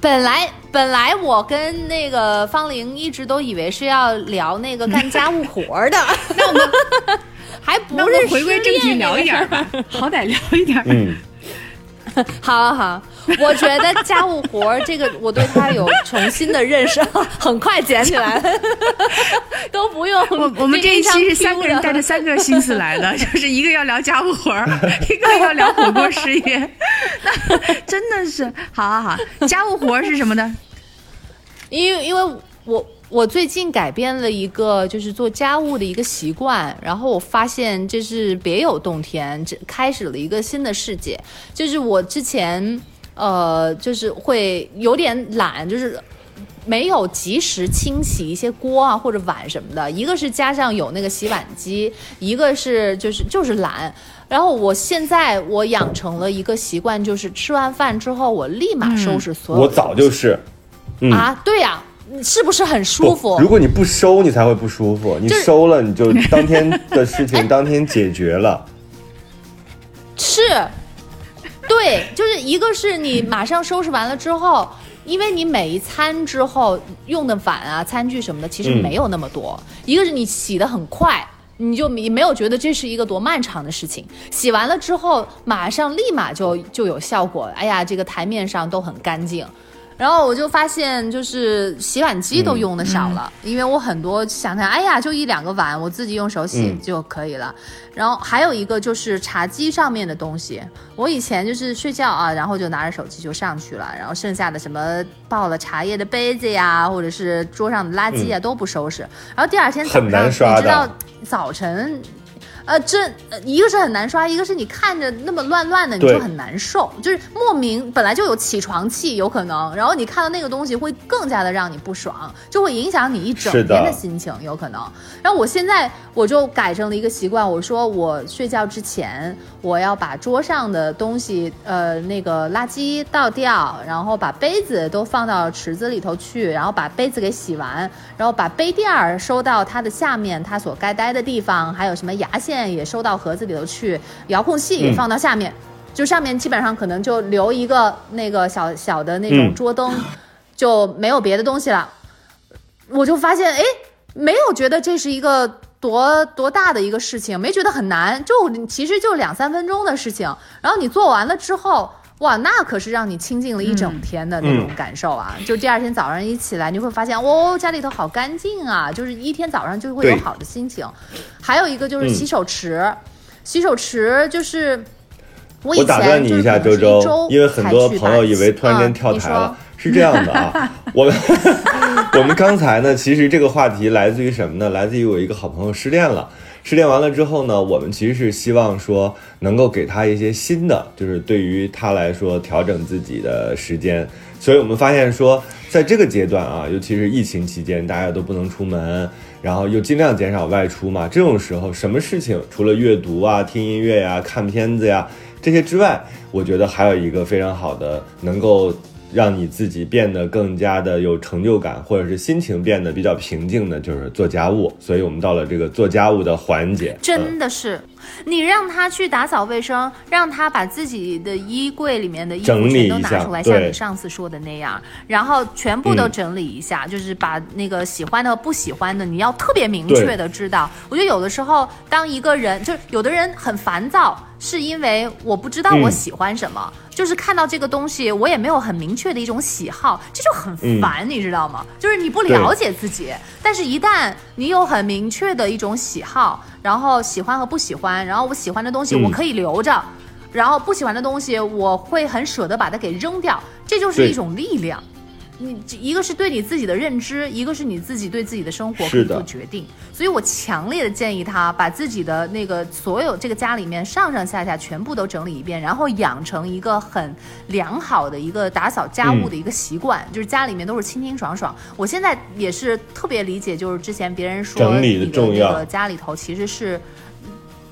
本来本来我跟那个方玲一直都以为是要聊那个干家务活的，那我们还不是回归正题聊一点儿吧，好歹聊一点儿。嗯，好好好，我觉得家务活儿这个，我对它有重新的认识，很快捡起来，都不用。我我们这一期是三个人带着三个心思来的，就是一个要聊家务活儿，一个要聊火锅事业，那真的是好好好。家务活儿是什么呢？因为因为我我最近改变了一个就是做家务的一个习惯，然后我发现这是别有洞天，这开始了一个新的世界。就是我之前呃，就是会有点懒，就是没有及时清洗一些锅啊或者碗什么的。一个是加上有那个洗碗机，一个是就是 就是懒。然后我现在我养成了一个习惯，就是吃完饭之后我立马收拾所有的我早就是，嗯啊，对呀、是不是很舒服？如果你不收，你才会不舒服。你收了，你就当天的事情 当天解决了。是，对，就是一个是你马上收拾完了之后，因为你每一餐之后用的碗啊、餐具什么的，其实嗯没有那么多。一个是你洗的很快。你就你没有觉得这是一个多漫长的事情，洗完了之后马上立马就就有效果，哎呀，这个台面上都很干净，然后我就发现，就是洗碗机都用的少了，因为我很多想想，哎呀，就一两个碗，我自己用手洗嗯就可以了。然后还有一个就是茶几上面的东西，我以前就是睡觉啊，然后就拿着手机就上去了，然后剩下的什么泡了茶叶的杯子呀，或者是桌上的垃圾啊、都不收拾。然后第二天早上，难刷的你知道早晨。呃，这呃一个是很难刷，一个是你看着那么乱乱的，你就很难受，就是莫名本来就有起床气，有可能，然后你看到那个东西会更加的让你不爽，就会影响你一整天的心情，有可能。然后我现在我就改成了一个习惯，我说我睡觉之前我要把桌上的东西，呃，那个垃圾倒掉，然后把杯子都放到池子里头去，然后把杯子给洗完，然后把杯垫儿收到它的下面，它所该待的地方，还有什么牙线也收到盒子里头去，遥控器也放到下面，就上面基本上可能就留一个那个小小的那种嗯桌灯，就没有别的东西了。我就发现，哎，没有觉得这是一个多多大的一个事情，没觉得很难，就其实就两三分钟的事情。然后你做完了之后，哇，那可是让你清静了一整天的那种感受啊！就第二天早上一起来，你会发现，哦，家里头好干净啊，就是一天早上就会有好的心情。还有一个就是嗯洗手池，洗手池就是。我打断你一下，周周，因为很多朋友以为突然间跳台了，是这样的啊。我们 我们刚才呢，其实这个话题来自于什么呢？来自于我一个好朋友失恋了。失恋完了之后呢，我们其实是希望说能够给他一些新的，就是对于他来说调整自己的时间。所以我们发现说，在这个阶段啊，尤其是疫情期间，大家都不能出门，然后又尽量减少外出嘛。这种时候，什么事情除了阅读啊、听音乐呀、看片子呀这些之外，我觉得还有一个非常好的能够让你自己变得更加的有成就感，或者是心情变得比较平静的，就是做家务。所以我们到了这个做家务的环节，真的是，你让他去打扫卫生，让他把自己的衣柜里面的衣服全都拿出来，像你上次说的那样，然后全部都嗯整理一下，就是把那个喜欢的和不喜欢的，你要特别明确的知道。我觉得有的时候，当一个人就是有的人很烦躁，是因为我不知道我嗯喜欢什么，就是看到这个东西，我也没有很明确的一种喜好，这就很嗯烦，你知道吗？就是你不了解自己，但是一旦你有很明确的一种喜好，然后喜欢和不喜欢，然后我喜欢的东西嗯我可以留着，然后不喜欢的东西我会很舍得把它给扔掉，这就是一种力量。你一个是对你自己的认知，一个是你自己对自己的生活可以做决定，所以我强烈的建议他把自己的那个所有这个家里面上上下下全部都整理一遍，然后养成一个很良好的一个打扫家务的一个习惯，就是家里面都是清清爽爽。我现在也是特别理解，就是之前别人说整理的重要家里头其实是。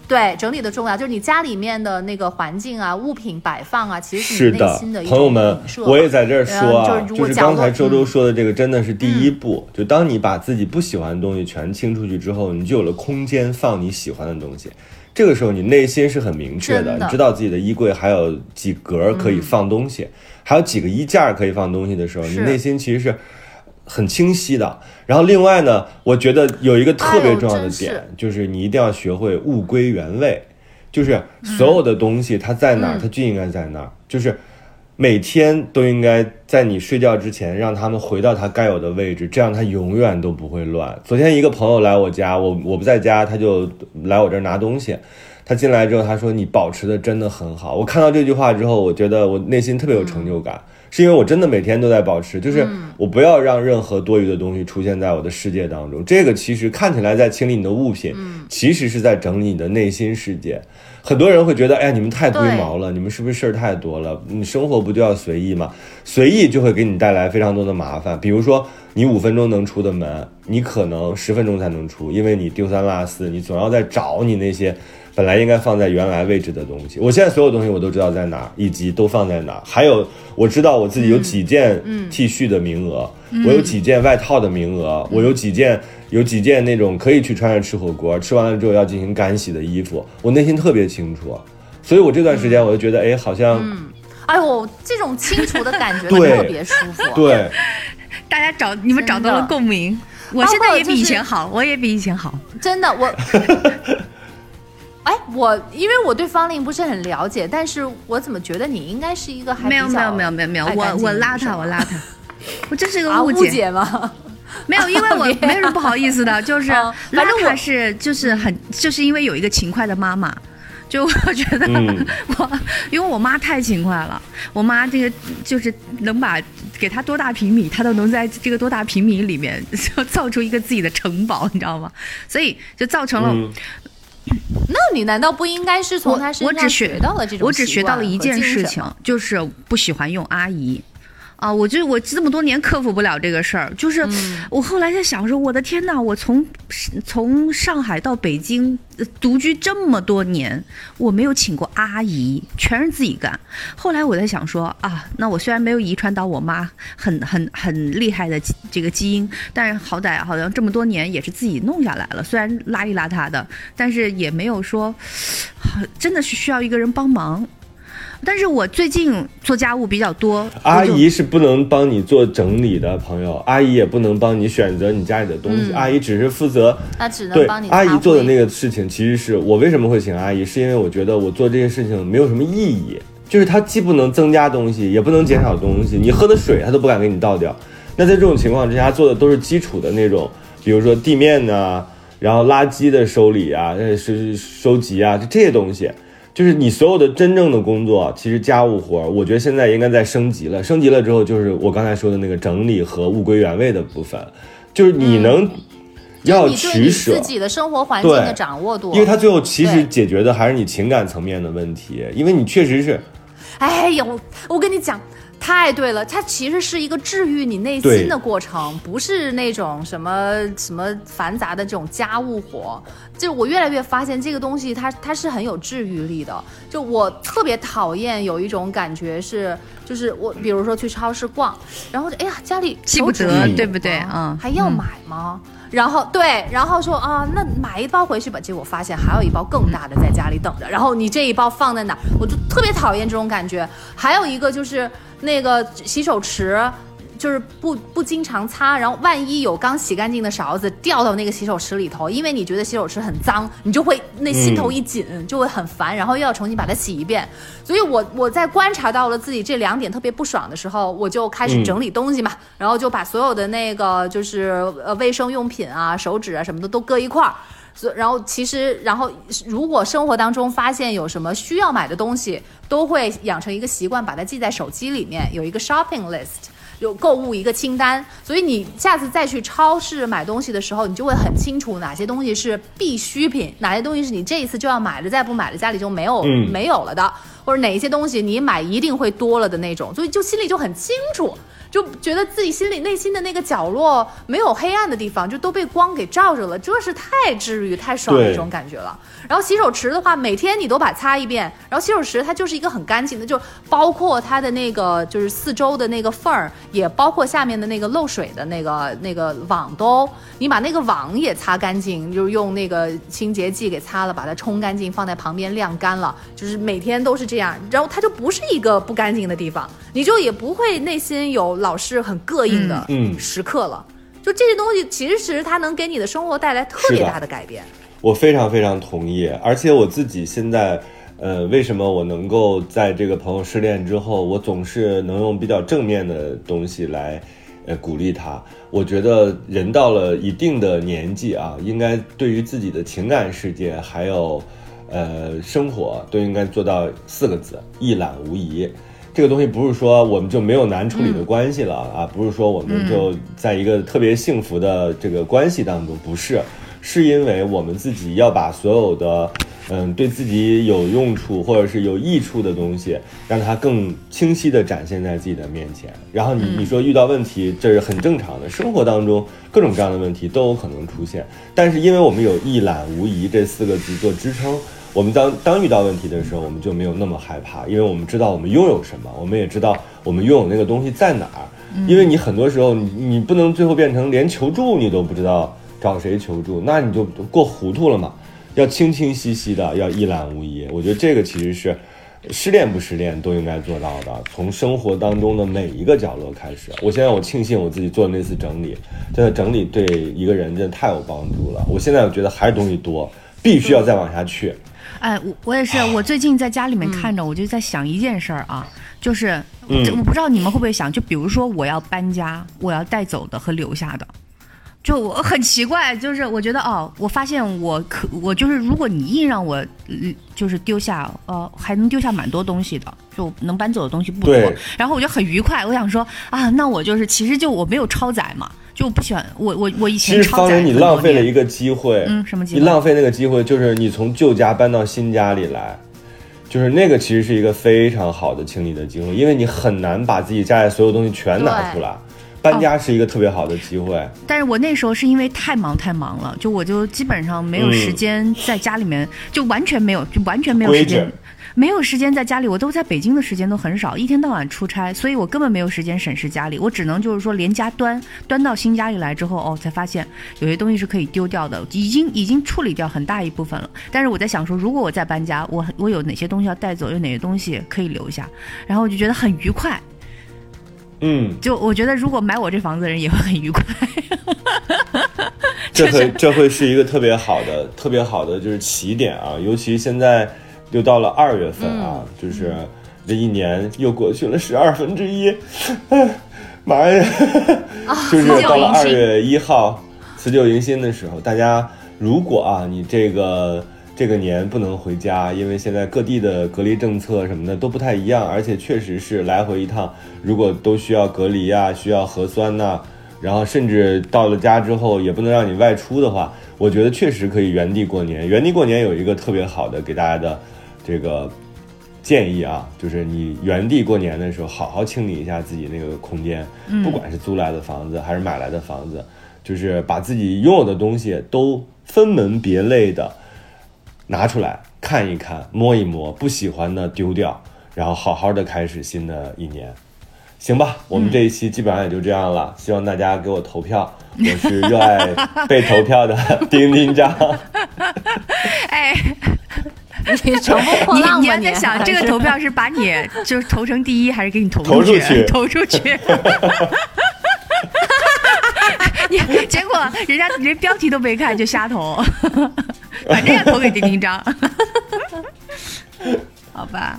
对整理的重要，就是你家里面的那个环境啊、物品摆放啊，其实是你内心的一种朋友们，我也在这儿说啊，呃就是刚才周周嗯说的这个，真的是第一步。就当你把自己不喜欢的东西全清出去之后，你就有了空间放你喜欢的东西。这个时候，你内心是很明确的，的你知道自己的衣柜还有几格可以放东西，还有几个衣架可以放东西的时候，你内心其实是很清晰的。然后另外呢，我觉得有一个特别重要的哎是点，就是你一定要学会物归原位。就是所有的东西它在哪儿，嗯它就应该在那儿。就是每天都应该在你睡觉之前让他们回到它该有的位置，这样它永远都不会乱。昨天一个朋友来我家，我我不在家，他就来我这儿拿东西。他进来之后，他说你保持的真的很好。我看到这句话之后，我觉得我内心特别有成就感，是因为我真的每天都在保持，就是我不要让任何多余的东西出现在我的世界当中。这个其实看起来在清理你的物品，其实是在整理你的内心世界。很多人会觉得，哎呀，你们太龟毛了，你们是不是事儿太多了？你生活不就要随意吗？随意就会给你带来非常多的麻烦。比如说，你五分钟能出的门，你可能十分钟才能出，因为你丢三落四，你总要在找你那些本来应该放在原来位置的东西。我现在所有东西我都知道在哪儿，以及都放在哪儿。还有，我知道我自己有几件 T 恤的名额，我有几件外套的名额，我有几件。有几件那种可以去穿上吃火锅，吃完了之后要进行干洗的衣服，我内心特别清楚，所以我这段时间我就觉得，哎，好像，哎呦，这种清除的感觉 特别舒服。对，大家找你们找到了共鸣，我现在也比以前好，我也比以前好，真的我。哎，我因为我对方令不是很了解，但是我怎么觉得你应该是一个还没有没有没有没有没有，我我邋遢我邋遢，我这是一个误解。吗？没有，因为我没什么不好意思的，就是邋遢是就是很就是因为有一个勤快的妈妈，就我觉得 我因为我妈太勤快了，我妈这个就是能把给她多大平米，她都能在这个多大平米里面造出一个自己的城堡，你知道吗？所以就造成了。那你难道不应该是从她身上学到了这种？我只学到了一件事情，就是不喜欢用阿姨。啊，我就我这么多年克服不了这个事儿，就是我后来在想说，我的天呐，我从从上海到北京独居这么多年，我没有请过阿姨，全是自己干。后来我在想说啊，那我虽然没有遗传到我妈很很很厉害的这个基因，但是好歹好像这么多年也是自己弄下来了，虽然邋里邋遢的，但是也没有说真的是需要一个人帮忙。但是我最近做家务比较多，阿姨是不能帮你做整理的，朋友，阿姨也不能帮你选择你家里的东西，阿姨只是负责，那只能帮你。阿姨做的那个事情，其实是我为什么会请阿姨，是因为我觉得我做这些事情没有什么意义，就是她既不能增加东西，也不能减少东西，你喝的水她都不敢给你倒掉。那在这种情况之下，做的都是基础的那种，比如说地面呢，然后垃圾的收理啊，收收集啊，就这些东西。就是你所有的真正的工作，其实家务活，我觉得现在应该在升级了。升级了之后，就是我刚才说的那个整理和物归原位的部分，就是你能要取舍自己的生活环境的掌握度，因为它最后其实解决的还是你情感层面的问题，因为你确实是，哎呦，我跟你讲。太对了，它其实是一个治愈你内心的过程，不是那种什么什么繁杂的这种家务活。就我越来越发现这个东西，它它是很有治愈力的。就我特别讨厌有一种感觉是，就是我比如说去超市逛，然后哎呀家里记不得，对不对？嗯，还要买吗？然后对，然后说啊，那买一包回去吧。结果发现还有一包更大的在家里等着。然后你这一包放在哪？我就特别讨厌这种感觉。还有一个就是那个洗手池。就是不不经常擦，然后万一有刚洗干净的勺子掉到那个洗手池里头，因为你觉得洗手池很脏，你就会那心头一紧，就会很烦，然后又要重新把它洗一遍。所以我我在观察到了自己这两点特别不爽的时候，我就开始整理东西嘛，然后就把所有的那个就是呃卫生用品啊、手纸啊什么的都搁一块儿。所然后其实然后如果生活当中发现有什么需要买的东西，都会养成一个习惯，把它记在手机里面，有一个 shopping list。有购物一个清单，所以你下次再去超市买东西的时候，你就会很清楚哪些东西是必需品，哪些东西是你这一次就要买的，再不买了家里就没有没有了的，或者哪一些东西你买一定会多了的那种，所以就心里就很清楚。就觉得自己心里内心的那个角落没有黑暗的地方，就都被光给照着了，这是太治愈、太爽的一种感觉了。然后洗手池的话，每天你都把它擦一遍，然后洗手池它就是一个很干净的，就包括它的那个就是四周的那个缝儿，也包括下面的那个漏水的那个那个网都，你把那个网也擦干净，就是用那个清洁剂给擦了，把它冲干净，放在旁边晾干了，就是每天都是这样，然后它就不是一个不干净的地方，你就也不会内心有。老是很膈应的时刻了，就这些东西，其实它能给你的生活带来特别大的改变。我非常非常同意，而且我自己现在，呃，为什么我能够在这个朋友失恋之后，我总是能用比较正面的东西来，呃，鼓励他。我觉得人到了一定的年纪啊，应该对于自己的情感世界还有。呃，生活都应该做到四个字：一览无遗。这个东西不是说我们就没有难处理的关系了啊，不是说我们就在一个特别幸福的这个关系当中，不是，是因为我们自己要把所有的。嗯，对自己有用处或者是有益处的东西，让它更清晰地展现在自己的面前。然后你你说遇到问题，这是很正常的，生活当中各种各样的问题都有可能出现。但是因为我们有一览无遗这四个字做支撑，我们当当遇到问题的时候，我们就没有那么害怕，因为我们知道我们拥有什么，我们也知道我们拥有那个东西在哪儿。因为你很多时候你你不能最后变成连求助你都不知道找谁求助，那你就过糊涂了嘛。要清清晰晰的，要一览无遗。我觉得这个其实是失恋不失恋都应该做到的。从生活当中的每一个角落开始。我现在我庆幸我自己做的那次整理，真的整理对一个人真的太有帮助了。我现在我觉得还是东西多，必须要再往下去。哎，我我也是，我最近在家里面看着，我就在想一件事儿啊，就是我不知道你们会不会想，就比如说我要搬家，我要带走的和留下的。就我很奇怪，就是我觉得哦，我发现我可我就是，如果你硬让我，就是丢下，呃，还能丢下蛮多东西的，就能搬走的东西不多。然后我就很愉快，我想说啊，那我就是其实就我没有超载嘛，就不喜欢我我我以前。其实你浪费了一个机会，嗯，什么机会？你浪费那个机会，就是你从旧家搬到新家里来，就是那个其实是一个非常好的清理的机会，因为你很难把自己家里所有东西全拿出来。搬家是一个特别好的机会，但是我那时候是因为太忙太忙了，就我就基本上没有时间在家里面，就完全没有，就完全没有时间，没有时间在家里。我都在北京的时间都很少，一天到晚出差，所以我根本没有时间审视家里。我只能就是说连家端端到新家里来之后，哦，才发现有些东西是可以丢掉的，已经已经处理掉很大一部分了。但是我在想说，如果我再搬家，我我有哪些东西要带走，有哪些东西可以留下，然后我就觉得很愉快。嗯，就我觉得，如果买我这房子的人也会很愉快。这会这会是一个特别好的、特别好的就是起点啊！尤其现在又到了二月份啊，就是这一年又过去了十二分之一，妈呀！就是到了二月一号辞旧迎新的时候，大家如果啊，你这个。这个年不能回家，因为现在各地的隔离政策什么的都不太一样，而且确实是来回一趟，如果都需要隔离啊，需要核酸呐，然后甚至到了家之后也不能让你外出的话，我觉得确实可以原地过年。原地过年有一个特别好的给大家的这个建议啊，就是你原地过年的时候，好好清理一下自己那个空间，不管是租来的房子还是买来的房子，就是把自己拥有的东西都分门别类的。拿出来看一看，摸一摸，不喜欢的丢掉，然后好好的开始新的一年，行吧？我们这一期基本上也就这样了，希望大家给我投票，我是热爱被投票的丁丁张。哎，你乘风破浪你你在想这个投票是把你 就是投成第一，还是给你投投出去？投出去。你结果人家连标题都没看就瞎投。反正要投给丁丁章，好吧？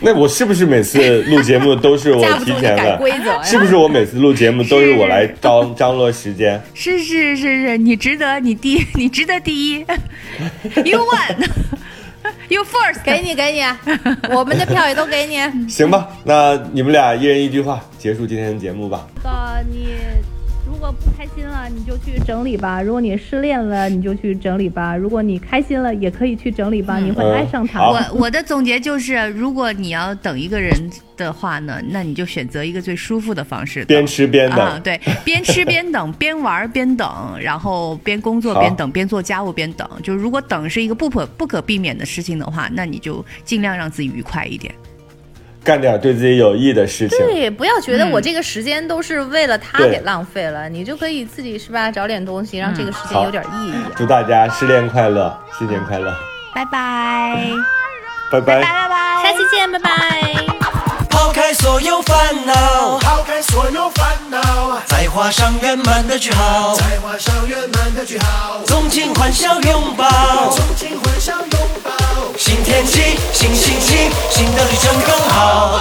那我是不是每次录节目都是我 提前的？是不是我每次录节目都是我来张张罗时间？是是是是，你值得，你第你值得第一，You won，You first，给你给你，我们的票也都给你。行吧，那你们俩一人一句话结束今天的节目吧。你。心了，你就去整理吧；如果你失恋了，你就去整理吧；如果你开心了，也可以去整理吧。你会爱上他。我我的总结就是，如果你要等一个人的话呢，那你就选择一个最舒服的方式，边吃边等。对，边吃边等，边玩边等，然后边工作边等，边做家务边等。就如果等是一个不可不可避免的事情的话，那你就尽量让自己愉快一点。干点对自己有益的事情。对，不要觉得我这个时间都是为了他给浪费了，你就可以自己是吧，找点东西让这个时间有点意义。祝大家失恋快乐，新年快乐，拜拜，拜拜，拜拜，下期见，拜拜。抛开所有烦恼，抛开所有再画上圆满的句号，再画上圆满的句号。纵情欢笑拥抱，纵情欢笑拥抱。新天气，新心情，新的旅程更好。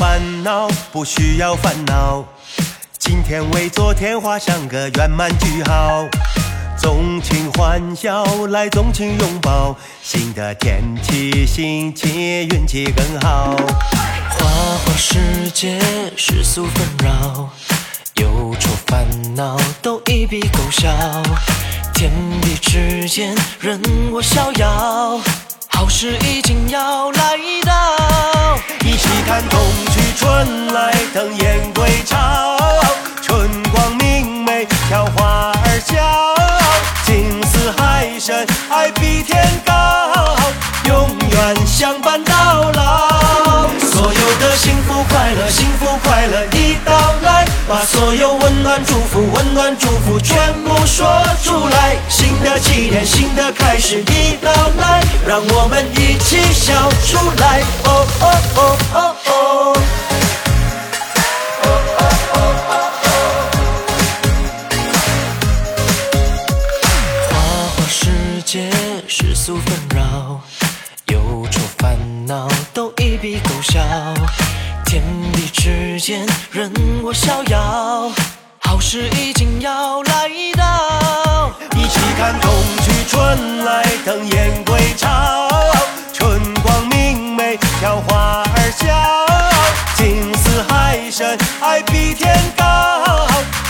烦恼，不需要烦恼。今天为昨天画上个圆满句号。纵情欢笑，来纵情拥抱。新的天气，心情运气更好。花花世界，世俗纷扰，忧愁烦恼都一笔勾销。天地之间，任我逍遥。好事已经要来到，一起看冬去春来，等燕归巢。春光明媚，飘花儿笑。情似海深，爱比天高，永远相伴。幸福快乐，幸福快乐已到来，把所有温暖祝福，温暖祝福全部说出来。新的起点，新的开始已到来，让我们一起笑出来。哦哦哦哦哦。花花世界，世俗纷，恼都一笔勾销。天地之间，任我逍遥。好事已经要来到，一起看冬去春来，等燕归巢。春光明媚，飘花儿笑。情似海深，爱比天高，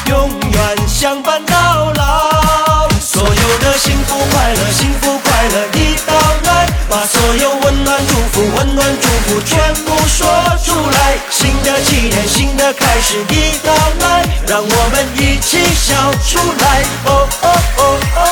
永远相伴到老。所有的幸福快乐，幸福，所有温暖祝福，温暖祝福全部说出来。新的起点，新的开始已到来，让我们一起笑出来。哦哦哦哦。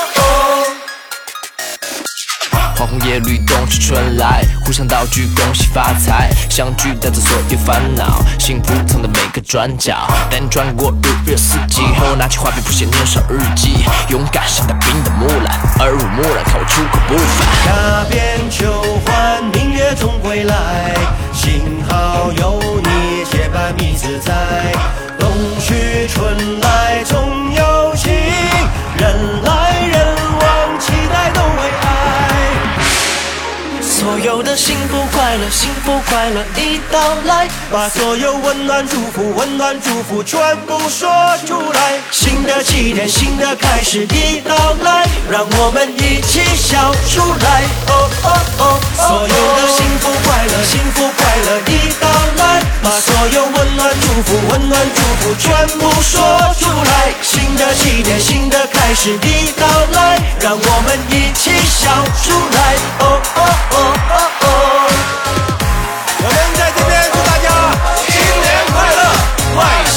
红叶律动起春来，互相道句恭喜发财，相聚带走所有烦恼，幸福藏在每个转角。带你穿过日月四季后，拿起画笔谱写年少日记，勇敢像带兵的木兰，耳濡目染看我出口不凡。踏遍秋欢，明月总归来。幸好有你结伴觅自在。冬去春来总所有的幸福快乐，幸福快乐已到来，把所有温暖祝福，温暖祝福全部说出来。新的起点，新的开始已到来，让我们一起笑出来。哦哦哦，所有的幸福快乐，幸福快乐已到把所有温暖祝福，温暖祝福全部说出来。新的起点，新的开始已到来，让我们一起笑出来。哦哦哦哦哦。我们在这边祝大家新年快乐，万事